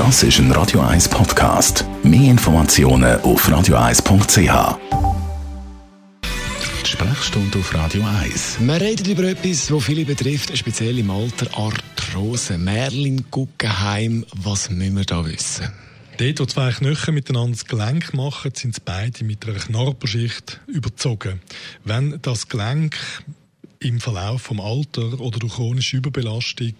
Das ist ein Radio 1 Podcast. Mehr Informationen auf radio1.ch. Die Sprechstunde auf Radio 1. Wir reden über etwas, das viele betrifft, speziell im Alter Arthrose. Merlin Guggenheim, was müssen wir da wissen? Dort, wo zwei Knochen miteinander das Gelenk machen, sind sie beide mit einer Knorpelschicht überzogen. Wenn das Gelenk im Verlauf vom Alter oder durch chronische Überbelastung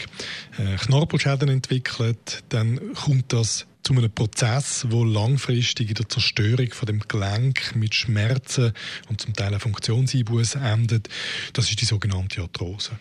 äh, Knorpelschäden entwickelt, dann kommt das zu einem Prozess, wo langfristig in der Zerstörung von dem Gelenk mit Schmerzen und zum Teil auch Funktionseinbuß endet. Das ist die sogenannte Arthrose.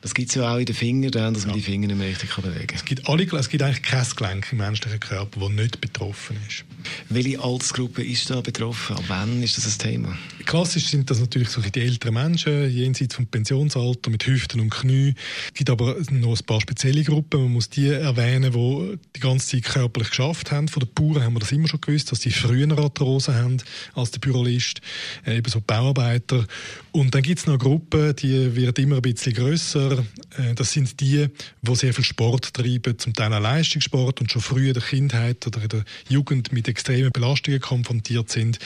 Das gibt es ja auch in den Fingern, dann, dass man die Finger nicht mehr richtig bewegen kann. Es gibt, alle, es gibt eigentlich kein Gelenk im menschlichen Körper, das nicht betroffen ist. Welche Altersgruppe ist da betroffen? Ab wann ist das ein Thema? Klassisch sind das natürlich so die älteren Menschen, jenseits vom Pensionsalter, mit Hüften und Knie. Es gibt aber noch ein paar spezielle Gruppen. Man muss die erwähnen, die die ganze Zeit körperlich geschafft haben. Von den Bauern haben wir das immer schon gewusst, dass sie früher Arthrose haben als der Bürolist, äh, eben so Bauarbeiter. Und dann gibt es noch Gruppen, die wird immer ein bisschen grösser äh, das sind die, die sehr viel Sport treiben, zum Teil auch Leistungssport und schon früh in der Kindheit oder in der Jugend mit extremen Belastungen konfrontiert sind.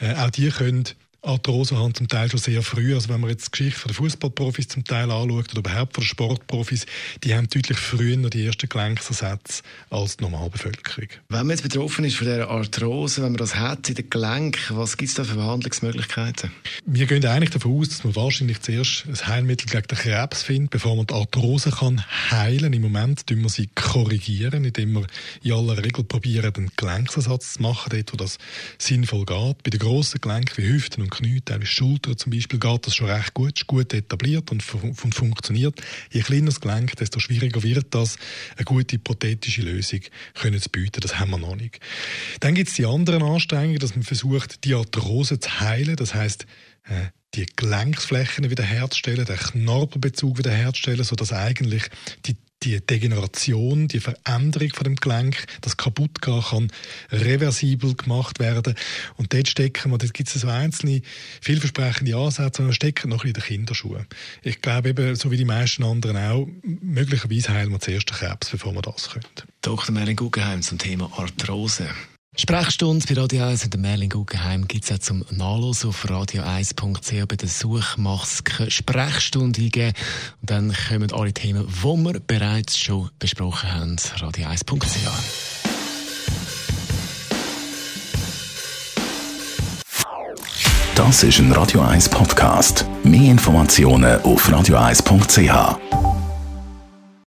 Äh, auch die können Arthrose haben zum Teil schon sehr früh. Also wenn man jetzt die Geschichte von den Fußballprofis zum Teil anschaut oder überhaupt von den Sportprofis, die haben deutlich früher noch die ersten Gelenksersätze als die Normalbevölkerung. Wenn man jetzt betroffen ist von dieser Arthrose, wenn man das hat in den Gelenken, was gibt es da für Behandlungsmöglichkeiten? Wir gehen eigentlich davon aus, dass man wahrscheinlich zuerst ein Heilmittel gegen den Krebs findet, bevor man die Arthrose kann heilen. Im Moment tun wir sie korrigieren, indem wir in aller Regel probieren, einen Gelenksersatz zu machen, dort wo das sinnvoll geht. Bei den grossen Gelenken wie Hüften und Knie, teilweise Schulter zum Beispiel, geht das schon recht gut, ist gut etabliert und, und funktioniert. Je kleiner das Gelenk, desto schwieriger wird das, eine gute prothetische Lösung können zu bieten. Das haben wir noch nicht. Dann gibt es die anderen Anstrengungen, dass man versucht, die Arthrose zu heilen. Das heißt, äh, die Gelenksflächen wiederherzustellen, den Knorpelbezug wiederherzustellen, sodass eigentlich die die Degeneration, die Veränderung von dem Gelenk, das kaputt gehen kann, reversibel gemacht werden. Und dort stecken wir, dort gibt es so einzelne vielversprechende Ansätze, und wir stecken noch in den Kinderschuhen. Ich glaube eben, so wie die meisten anderen auch, möglicherweise heilen wir zuerst den Krebs, bevor wir das können. Dr. Merlin Guggenheim zum Thema Arthrose. Sprechstunde bei Radio 1 und der Merlin Guggenheim gibt es auch zum Nachlesen auf radio1.ch bei der Suchmaske Sprechstunde eingeben. Und dann kommen alle Themen, die wir bereits schon besprochen haben, radio1.ch. Das ist ein Radio 1 Podcast. Mehr Informationen auf radio1.ch.